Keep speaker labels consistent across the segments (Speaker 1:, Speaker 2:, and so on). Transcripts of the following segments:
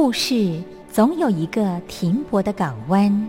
Speaker 1: 故事总有一个停泊的港湾。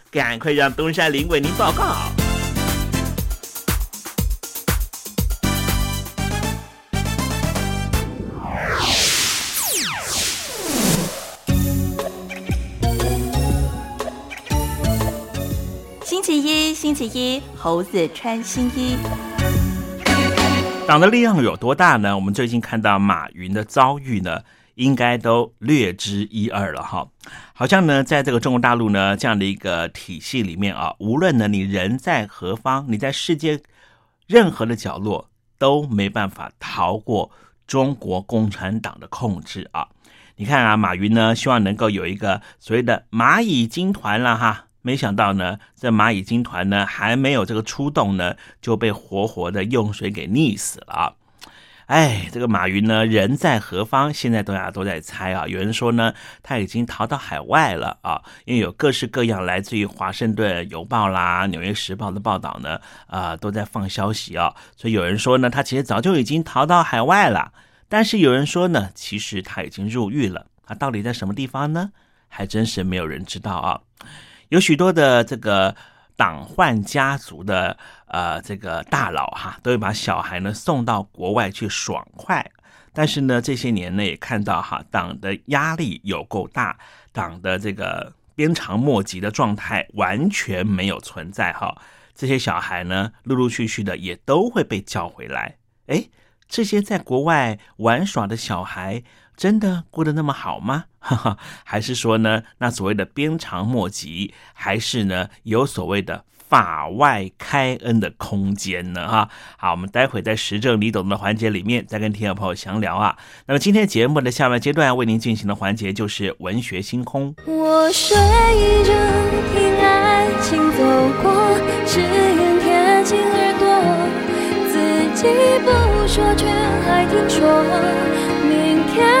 Speaker 2: 赶快让东山林为您报告。
Speaker 3: 星期一，星期一，猴子穿新衣。
Speaker 2: 党的力量有多大呢？我们最近看到马云的遭遇呢，应该都略知一二了哈。好像呢，在这个中国大陆呢这样的一个体系里面啊，无论呢你人在何方，你在世界任何的角落都没办法逃过中国共产党的控制啊。你看啊，马云呢希望能够有一个所谓的蚂蚁军团了哈。没想到呢，这蚂蚁军团呢还没有这个出动呢，就被活活的用水给溺死了啊。哎，这个马云呢人在何方？现在大家都在猜啊。有人说呢，他已经逃到海外了啊，因为有各式各样来自于《华盛顿邮报》啦、《纽约时报》的报道呢，啊，都在放消息啊。所以有人说呢，他其实早就已经逃到海外了。但是有人说呢，其实他已经入狱了。他到底在什么地方呢？还真是没有人知道啊。有许多的这个党宦家族的呃这个大佬哈，都会把小孩呢送到国外去爽快。但是呢，这些年呢也看到哈，党的压力有够大，党的这个鞭长莫及的状态完全没有存在哈。这些小孩呢，陆陆续续的也都会被叫回来。哎，这些在国外玩耍的小孩。真的过得那么好吗？哈哈，还是说呢，那所谓的鞭长莫及，还是呢有所谓的法外开恩的空间呢？哈，好，我们待会在时政你懂的环节里面再跟听众朋友详聊啊。那么今天节目的下半阶段为您进行的环节就是文学星空。
Speaker 4: 我睡着听爱情走过，只愿贴近耳朵，自己不说却还听说。明天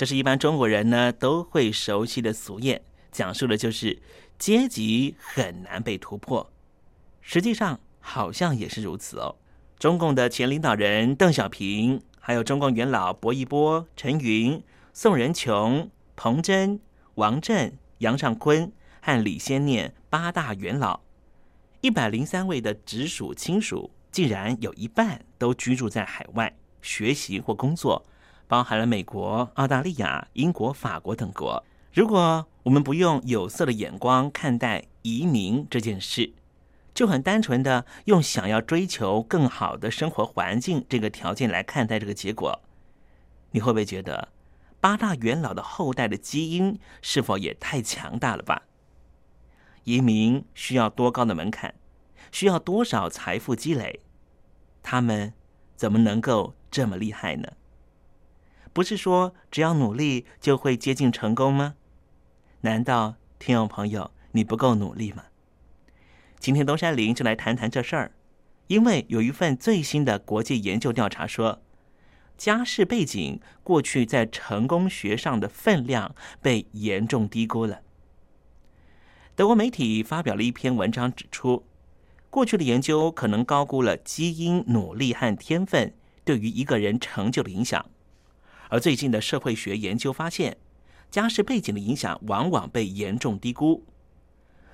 Speaker 2: 这是一般中国人呢都会熟悉的俗谚，讲述的就是阶级很难被突破。实际上好像也是如此哦。中共的前领导人邓小平，还有中共元老薄一波、陈云、宋仁琼、彭真、王震、杨尚昆和李先念八大元老，一百零三位的直属亲属。竟然有一半都居住在海外学习或工作，包含了美国、澳大利亚、英国、法国等国。如果我们不用有色的眼光看待移民这件事，就很单纯的用想要追求更好的生活环境这个条件来看待这个结果，你会不会觉得八大元老的后代的基因是否也太强大了吧？移民需要多高的门槛？需要多少财富积累？他们怎么能够这么厉害呢？不是说只要努力就会接近成功吗？难道听众朋友你不够努力吗？今天东山林就来谈谈这事儿，因为有一份最新的国际研究调查说，家世背景过去在成功学上的分量被严重低估了。德国媒体发表了一篇文章指出。过去的研究可能高估了基因、努力和天分对于一个人成就的影响，而最近的社会学研究发现，家世背景的影响往往被严重低估。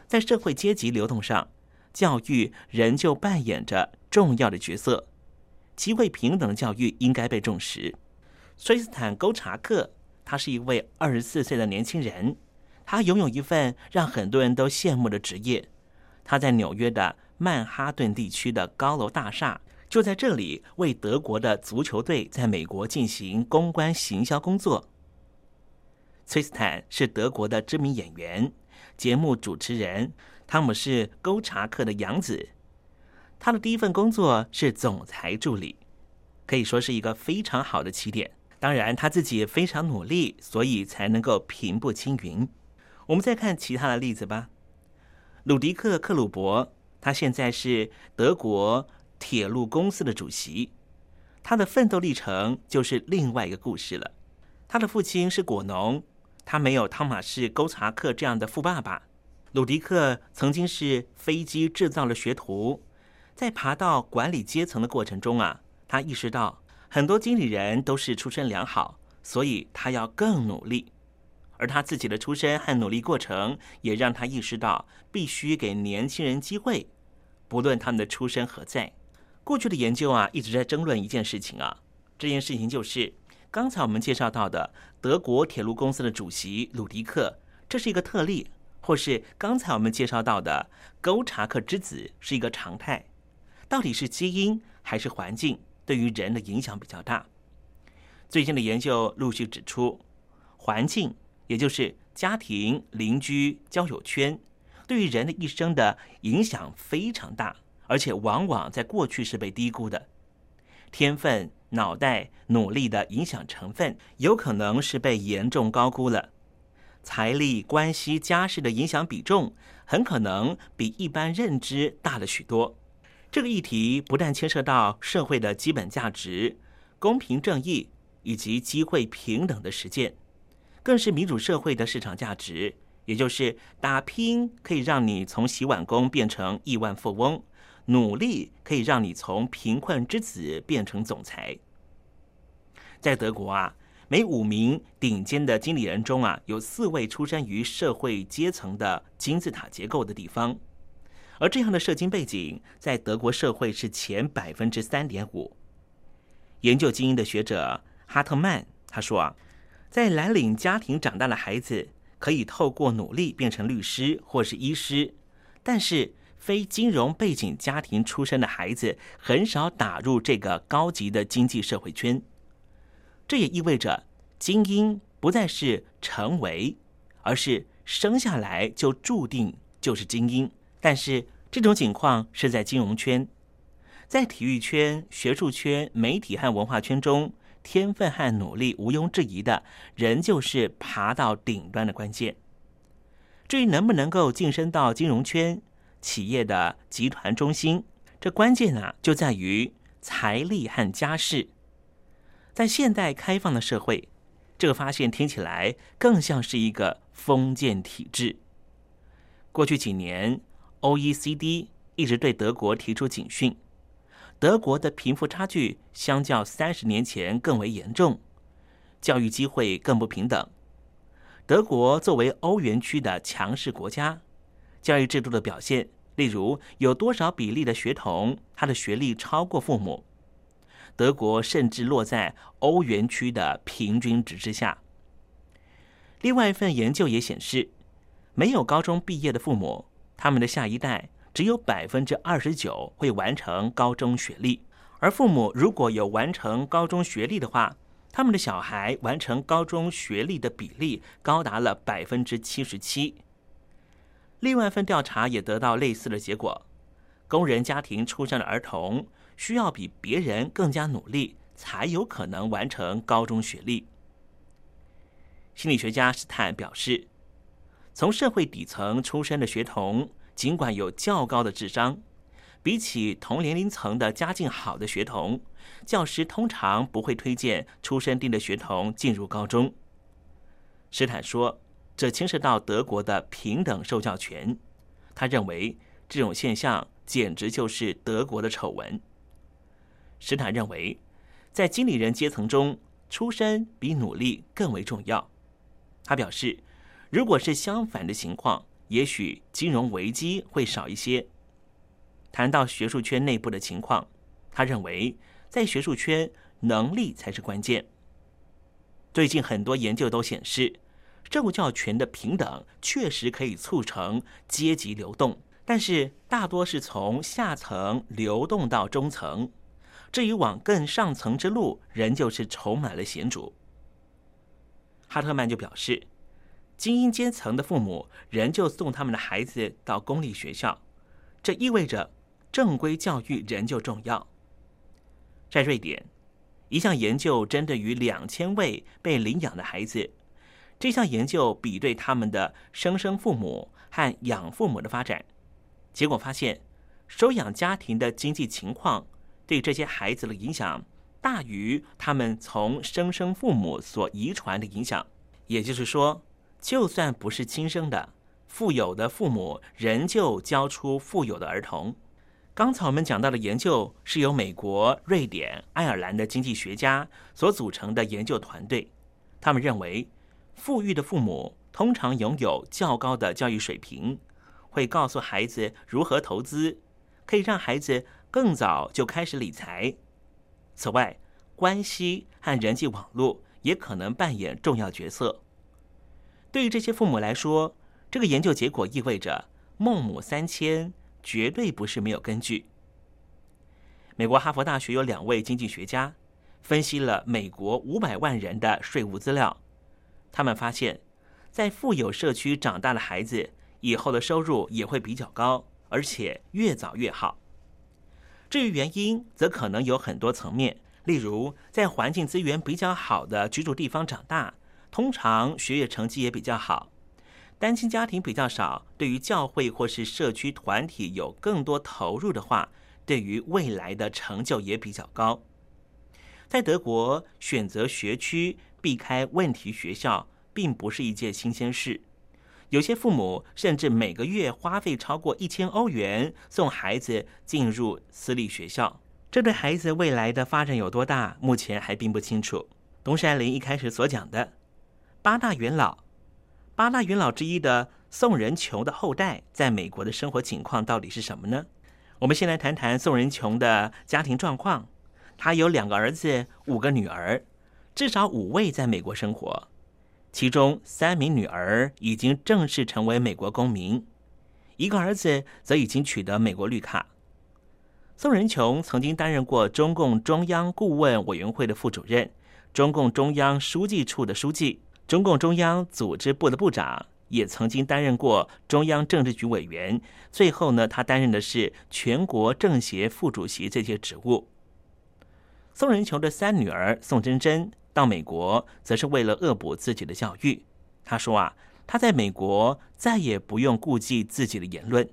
Speaker 2: 在社会阶级流动上，教育仍旧扮演着重要的角色，机会平等教育应该被重视。崔斯坦·沟查克，他是一位二十四岁的年轻人，他拥有一份让很多人都羡慕的职业，他在纽约的。曼哈顿地区的高楼大厦就在这里，为德国的足球队在美国进行公关行销工作。崔斯坦是德国的知名演员、节目主持人，汤姆是沟查克的养子。他的第一份工作是总裁助理，可以说是一个非常好的起点。当然，他自己也非常努力，所以才能够平步青云。我们再看其他的例子吧。鲁迪克·克鲁伯。他现在是德国铁路公司的主席，他的奋斗历程就是另外一个故事了。他的父亲是果农，他没有汤马士·沟查克这样的富爸爸。鲁迪克曾经是飞机制造的学徒，在爬到管理阶层的过程中啊，他意识到很多经理人都是出身良好，所以他要更努力。而他自己的出身和努力过程，也让他意识到必须给年轻人机会。不论他们的出身何在，过去的研究啊一直在争论一件事情啊，这件事情就是刚才我们介绍到的德国铁路公司的主席鲁迪克，这是一个特例，或是刚才我们介绍到的沟查克之子是一个常态，到底是基因还是环境对于人的影响比较大？最近的研究陆续指出，环境也就是家庭、邻居、交友圈。对于人的一生的影响非常大，而且往往在过去是被低估的。天分、脑袋、努力的影响成分，有可能是被严重高估了。财力、关系、家世的影响比重，很可能比一般认知大了许多。这个议题不但牵涉到社会的基本价值、公平正义以及机会平等的实践，更是民主社会的市场价值。也就是打拼可以让你从洗碗工变成亿万富翁，努力可以让你从贫困之子变成总裁。在德国啊，每五名顶尖的经理人中啊，有四位出身于社会阶层的金字塔结构的地方，而这样的社经背景在德国社会是前百分之三点五。研究精英的学者哈特曼他说啊，在蓝领家庭长大的孩子。可以透过努力变成律师或是医师，但是非金融背景家庭出身的孩子很少打入这个高级的经济社会圈。这也意味着精英不再是成为，而是生下来就注定就是精英。但是这种情况是在金融圈，在体育圈、学术圈、媒体和文化圈中，天分和努力毋庸置疑的，仍旧是爬到顶端的关键。至于能不能够晋升到金融圈、企业的集团中心，这关键呢，就在于财力和家世。在现代开放的社会，这个发现听起来更像是一个封建体制。过去几年，OECD 一直对德国提出警讯：德国的贫富差距相较三十年前更为严重，教育机会更不平等。德国作为欧元区的强势国家，教育制度的表现，例如有多少比例的学童他的学历超过父母，德国甚至落在欧元区的平均值之下。另外一份研究也显示，没有高中毕业的父母，他们的下一代只有百分之二十九会完成高中学历，而父母如果有完成高中学历的话，他们的小孩完成高中学历的比例高达了百分之七十七。另外一份调查也得到类似的结果：工人家庭出生的儿童需要比别人更加努力，才有可能完成高中学历。心理学家斯坦表示，从社会底层出身的学童，尽管有较高的智商。比起同年龄层的家境好的学童，教师通常不会推荐出生地的学童进入高中。斯坦说，这牵涉到德国的平等受教权。他认为这种现象简直就是德国的丑闻。史坦认为，在经理人阶层中，出身比努力更为重要。他表示，如果是相反的情况，也许金融危机会少一些。谈到学术圈内部的情况，他认为在学术圈能力才是关键。最近很多研究都显示，受教权的平等确实可以促成阶级流动，但是大多是从下层流动到中层，至于往更上层之路，仍旧是充满了险阻。哈特曼就表示，精英阶层的父母仍旧送他们的孩子到公立学校，这意味着。正规教育仍旧重要。在瑞典，一项研究针对于两千位被领养的孩子，这项研究比对他们的生生父母和养父母的发展，结果发现，收养家庭的经济情况对这些孩子的影响大于他们从生生父母所遗传的影响。也就是说，就算不是亲生的，富有的父母仍旧教出富有的儿童。刚才我们讲到的研究是由美国、瑞典、爱尔兰的经济学家所组成的研究团队。他们认为，富裕的父母通常拥有较高的教育水平，会告诉孩子如何投资，可以让孩子更早就开始理财。此外，关系和人际网络也可能扮演重要角色。对于这些父母来说，这个研究结果意味着孟母三迁。绝对不是没有根据。美国哈佛大学有两位经济学家分析了美国五百万人的税务资料，他们发现，在富有社区长大的孩子以后的收入也会比较高，而且越早越好。至于原因，则可能有很多层面，例如在环境资源比较好的居住地方长大，通常学业成绩也比较好。单亲家庭比较少，对于教会或是社区团体有更多投入的话，对于未来的成就也比较高。在德国，选择学区避开问题学校，并不是一件新鲜事。有些父母甚至每个月花费超过一千欧元送孩子进入私立学校，这对孩子未来的发展有多大，目前还并不清楚。东山林一开始所讲的八大元老。八大元老之一的宋仁琼的后代，在美国的生活情况到底是什么呢？我们先来谈谈宋仁琼的家庭状况。他有两个儿子，五个女儿，至少五位在美国生活。其中三名女儿已经正式成为美国公民，一个儿子则已经取得美国绿卡。宋仁琼曾经担任过中共中央顾问委员会的副主任，中共中央书记处的书记，中共中央组织部的部长，也曾经担任过中央政治局委员。最后呢，他担任的是全国政协副主席这些职务。宋仁琼的三女儿宋真真到美国，则是为了恶补自己的教育。他说啊，他在美国再也不用顾忌自己的言论。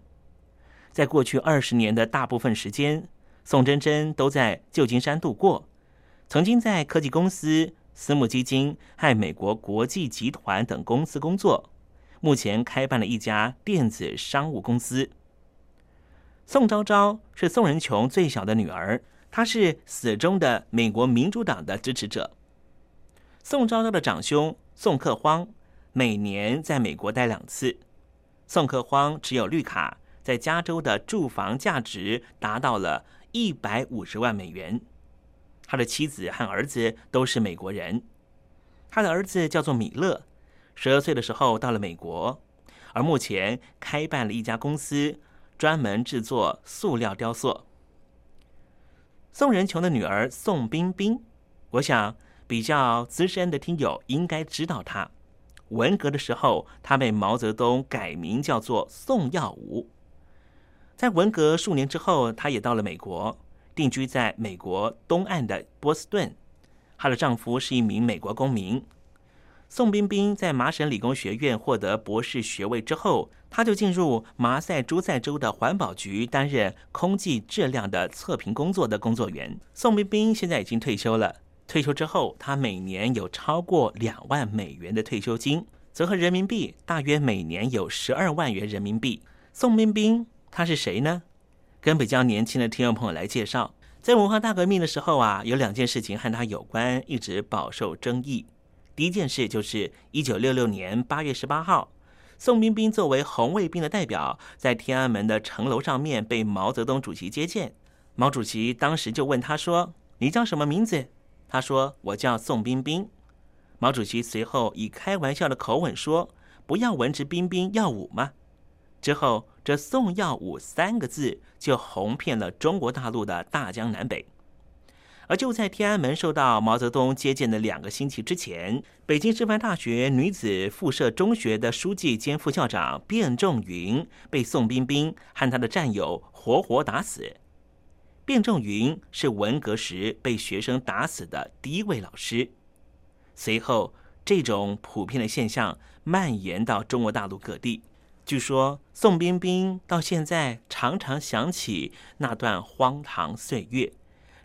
Speaker 2: 在过去二十年的大部分时间，宋真真都在旧金山度过，曾经在科技公司、私募基金和美国国际集团等公司工作，目前开办了一家电子商务公司。宋昭昭是宋仁琼最小的女儿，她是死忠的美国民主党的支持者。宋昭昭的长兄宋克荒每年在美国待两次，宋克荒持有绿卡。在加州的住房价值达到了一百五十万美元。他的妻子和儿子都是美国人。他的儿子叫做米勒，十二岁的时候到了美国，而目前开办了一家公司，专门制作塑料雕塑。宋仁琼的女儿宋冰冰，我想比较资深的听友应该知道他。文革的时候，他被毛泽东改名叫做宋耀武。在文革数年之后，他也到了美国，定居在美国东岸的波士顿。她的丈夫是一名美国公民。宋冰冰在麻省理工学院获得博士学位之后，她就进入马赛诸塞州的环保局担任空气质量的测评工作的工作员。宋冰冰现在已经退休了。退休之后，他每年有超过两万美元的退休金，折合人民币大约每年有十二万元人民币。宋冰冰。他是谁呢？跟比较年轻的听众朋友来介绍，在文化大革命的时候啊，有两件事情和他有关，一直饱受争议。第一件事就是一九六六年八月十八号，宋冰冰作为红卫兵的代表，在天安门的城楼上面被毛泽东主席接见。毛主席当时就问他说：“你叫什么名字？”他说：“我叫宋冰冰。”毛主席随后以开玩笑的口吻说：“不要文质彬彬，要武吗？”之后，这“宋耀武”三个字就红遍了中国大陆的大江南北。而就在天安门受到毛泽东接见的两个星期之前，北京师范大学女子附设中学的书记兼副校长卞仲云被宋冰冰和他的战友活活打死。卞仲云是文革时被学生打死的第一位老师。随后，这种普遍的现象蔓延到中国大陆各地。据说宋冰冰到现在常常想起那段荒唐岁月，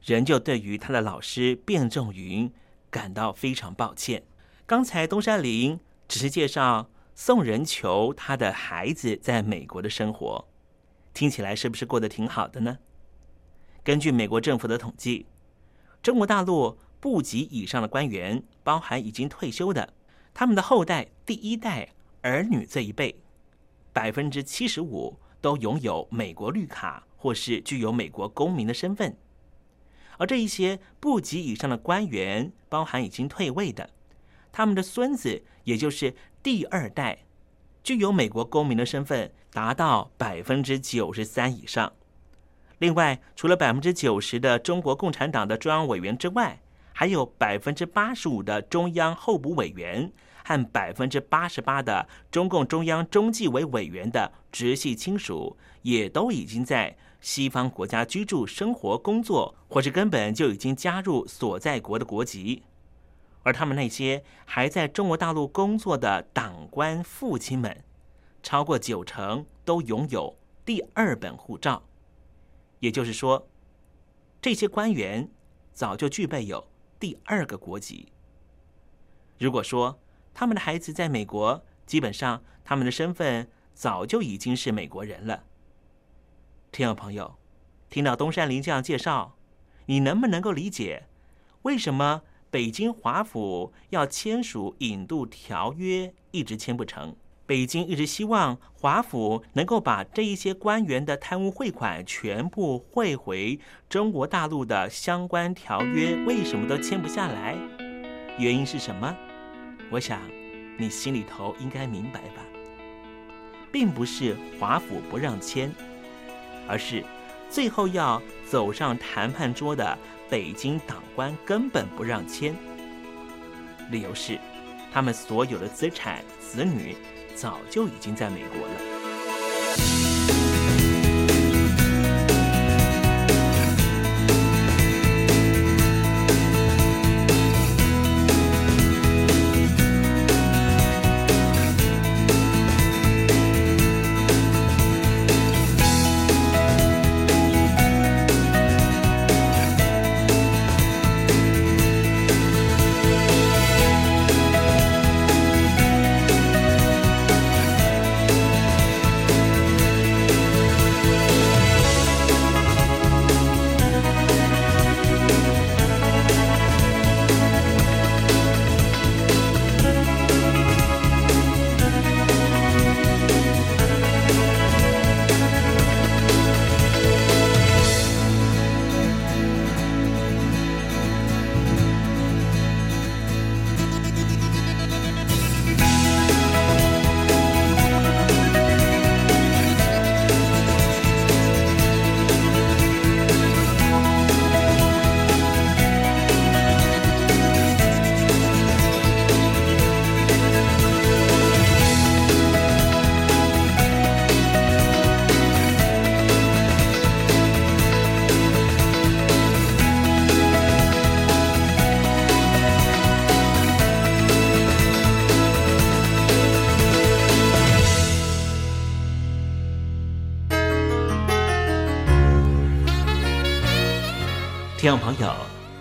Speaker 2: 仍旧对于他的老师卞仲云感到非常抱歉。刚才东山林只是介绍宋仁求他的孩子在美国的生活，听起来是不是过得挺好的呢？根据美国政府的统计，中国大陆部级以上的官员，包含已经退休的，他们的后代第一代儿女这一辈。百分之七十五都拥有美国绿卡或是具有美国公民的身份，而这一些部级以上的官员，包含已经退位的，他们的孙子，也就是第二代，具有美国公民的身份达到百分之九十三以上。另外，除了百分之九十的中国共产党的中央委员之外，还有百分之八十五的中央候补委员。和百分之八十八的中共中央中纪委委员的直系亲属，也都已经在西方国家居住、生活、工作，或是根本就已经加入所在国的国籍。而他们那些还在中国大陆工作的党官父亲们，超过九成都拥有第二本护照。也就是说，这些官员早就具备有第二个国籍。如果说，他们的孩子在美国，基本上他们的身份早就已经是美国人了。听众朋友，听到东山林这样介绍，你能不能够理解为什么北京华府要签署引渡条约一直签不成？北京一直希望华府能够把这一些官员的贪污汇款全部汇回中国大陆的相关条约，为什么都签不下来？原因是什么？我想你心里头应该明白吧。并不是华府不让签，而是最后要走上谈判桌的北京党官根本不让签。
Speaker 4: 理由是他们所有的资产、子女……早就已经在美国了。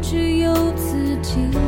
Speaker 5: 只有自己。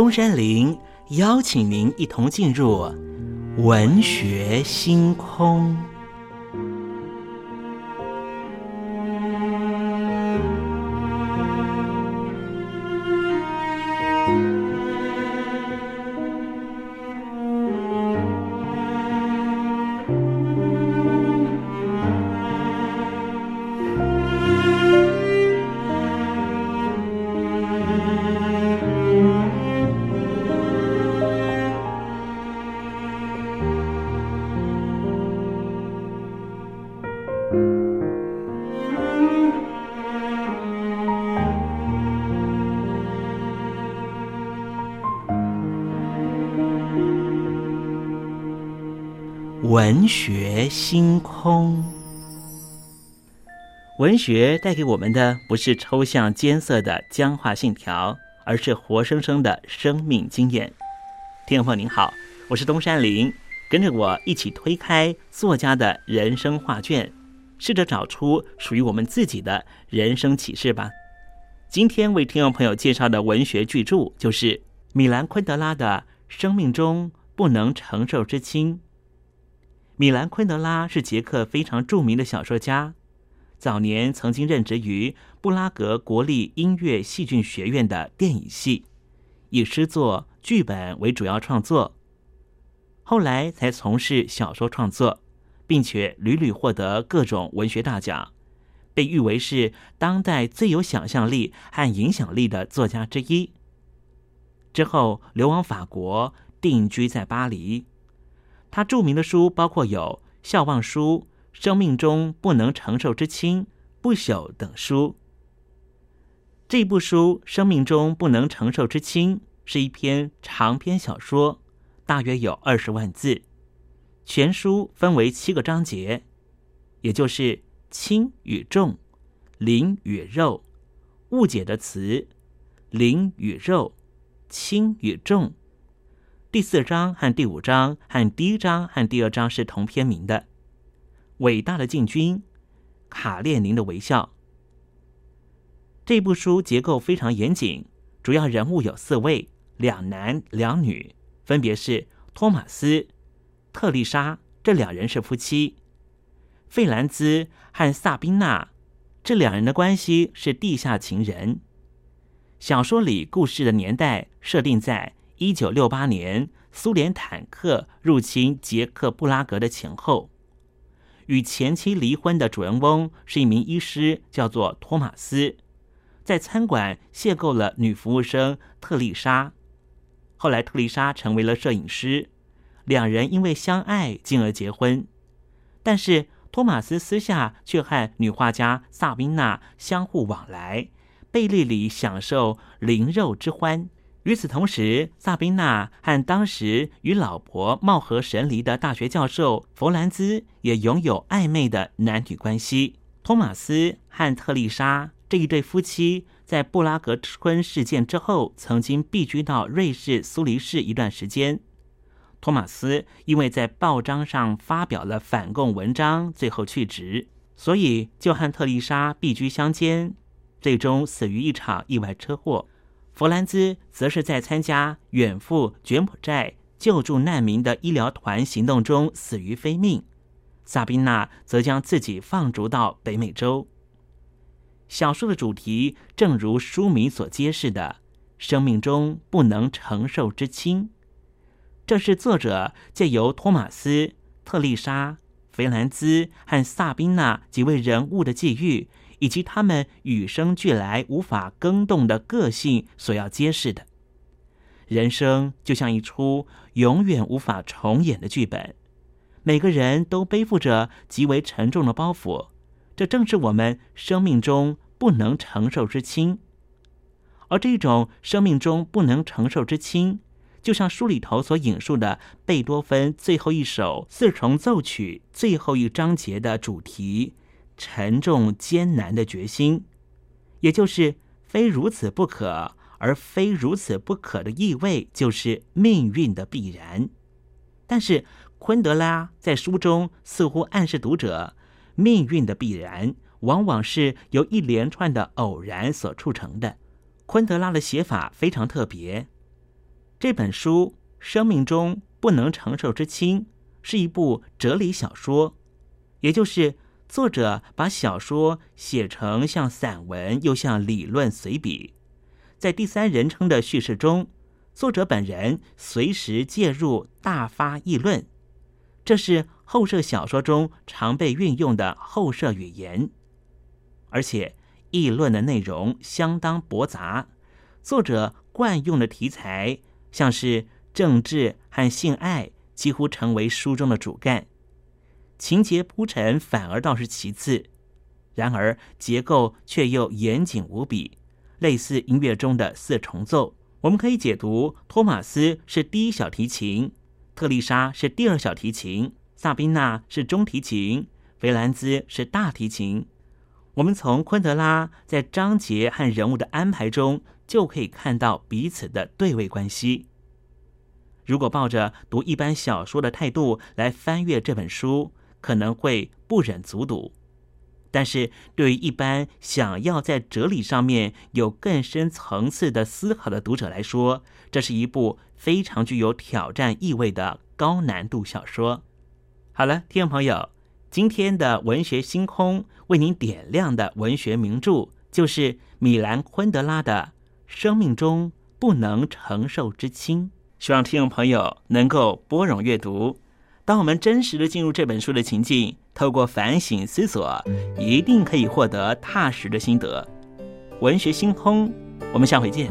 Speaker 2: 中山陵邀请您一同进入文学星空。文学星空，文学带给我们的不是抽象艰涩的僵化信条，而是活生生的生命经验。听众您好，我是东山林，跟着我一起推开作家的人生画卷，试着找出属于我们自己的人生启示吧。今天为听众朋友介绍的文学巨著，就是米兰昆德拉的《生命中不能承受之轻》。米兰昆德拉是捷克非常著名的小说家，早年曾经任职于布拉格国立音乐戏剧学院的电影系，以诗作、剧本为主要创作。后来才从事小说创作，并且屡屡获得各种文学大奖，被誉为是当代最有想象力和影响力的作家之一。之后流亡法国，定居在巴黎。他著名的书包括有《笑忘书》《生命中不能承受之轻》《不朽》等书。这部书《生命中不能承受之轻》是一篇长篇小说，大约有二十万字。全书分为七个章节，也就是轻与重、灵与肉、误解的词、灵与肉、轻与重。第四章和第五章和第一章和第二章是同篇名的，《伟大的进军》《卡列宁的微笑》。这部书结构非常严谨，主要人物有四位，两男两女，分别是托马斯、特丽莎，这两人是夫妻；费兰兹和萨宾娜，这两人的关系是地下情人。小说里故事的年代设定在。一九六八年，苏联坦克入侵捷克布拉格的前后，与前妻离婚的主人翁是一名医师，叫做托马斯，在餐馆邂逅了女服务生特丽莎。后来，特丽莎成为了摄影师，两人因为相爱，进而结婚。但是，托马斯私下却和女画家萨宾娜相互往来，背地里享受灵肉之欢。与此同时，萨宾娜和当时与老婆貌合神离的大学教授弗兰兹也拥有暧昧的男女关系。托马斯和特丽莎这一对夫妻在布拉格春事件之后，曾经避居到瑞士苏黎世一段时间。托马斯因为在报章上发表了反共文章，最后去职，所以就和特丽莎避居乡间，最终死于一场意外车祸。弗兰兹则是在参加远赴柬埔寨救助难民的医疗团行动中死于非命，萨宾娜则将自己放逐到北美洲。小说的主题正如书名所揭示的，生命中不能承受之轻。这是作者借由托马斯、特丽莎、菲兰兹和萨宾娜几位人物的际遇。以及他们与生俱来无法更动的个性所要揭示的，人生就像一出永远无法重演的剧本，每个人都背负着极为沉重的包袱，这正是我们生命中不能承受之轻。而这种生命中不能承受之轻，就像书里头所引述的贝多芬最后一首四重奏曲最后一章节的主题——沉重艰难的决心，也就是非如此不可，而非如此不可的意味，就是命运的必然。但是昆德拉在书中似乎暗示读者，命运的必然往往是由一连串的偶然所促成的。昆德拉的写法非常特别。这本书《生命中不能承受之轻》是一部哲理小说，也就是作者把小说写成像散文又像理论随笔。在第三人称的叙事中，作者本人随时介入，大发议论。这是后设小说中常被运用的后设语言，而且。议论的内容相当驳杂，作者惯用的题材像是政治和性爱，几乎成为书中的主干。情节铺陈反而倒是其次，然而结构却又严谨无比，类似音乐中的四重奏。我们可以解读：托马斯是第一小提琴，特丽莎是第二小提琴，萨宾娜是中提琴，菲兰兹是大提琴。我们从昆德拉在章节和人物的安排中，就可以看到彼此的对位关系。如果抱着读一般小说的态度来翻阅这本书，可能会不忍卒读；但是对于一般想要在哲理上面有更深层次的思考的读者来说，这是一部非常具有挑战意味的高难度小说。好了，听众朋友。今天的文学星空为您点亮的文学名著，就是米兰昆德拉的《生命中不能承受之轻》。希望听众朋友能够拨冗阅读。当我们真实的进入这本书的情境，透过反省思索，一定可以获得踏实的心得。文学星空，我们下回见。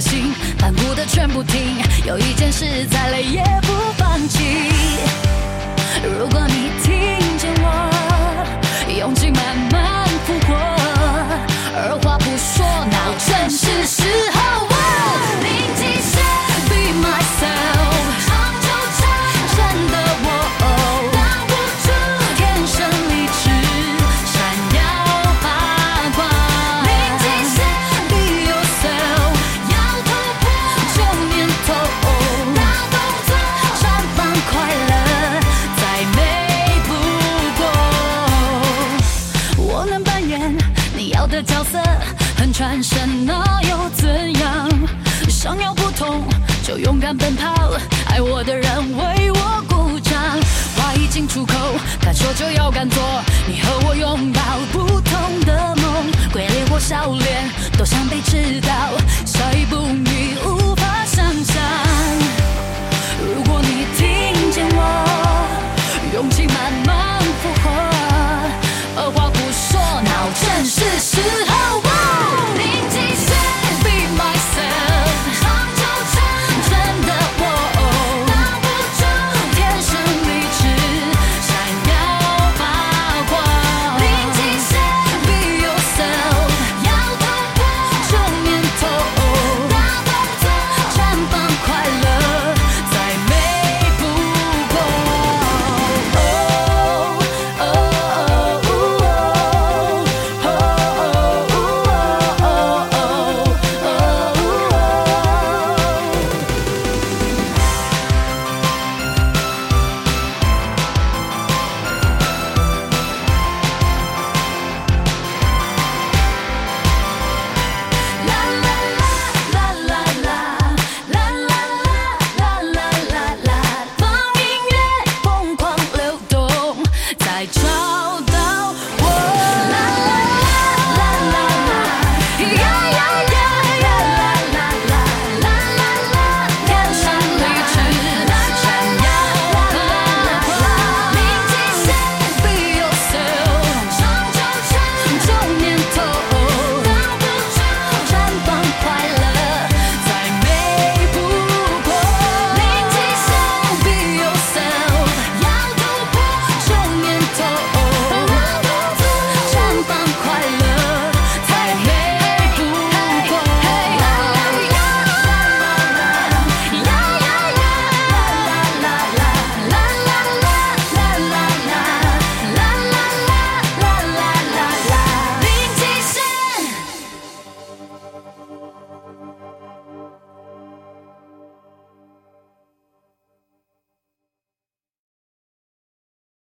Speaker 4: 心反复的全不听有一件事再累也不放弃。如果你敢做，你和我拥抱。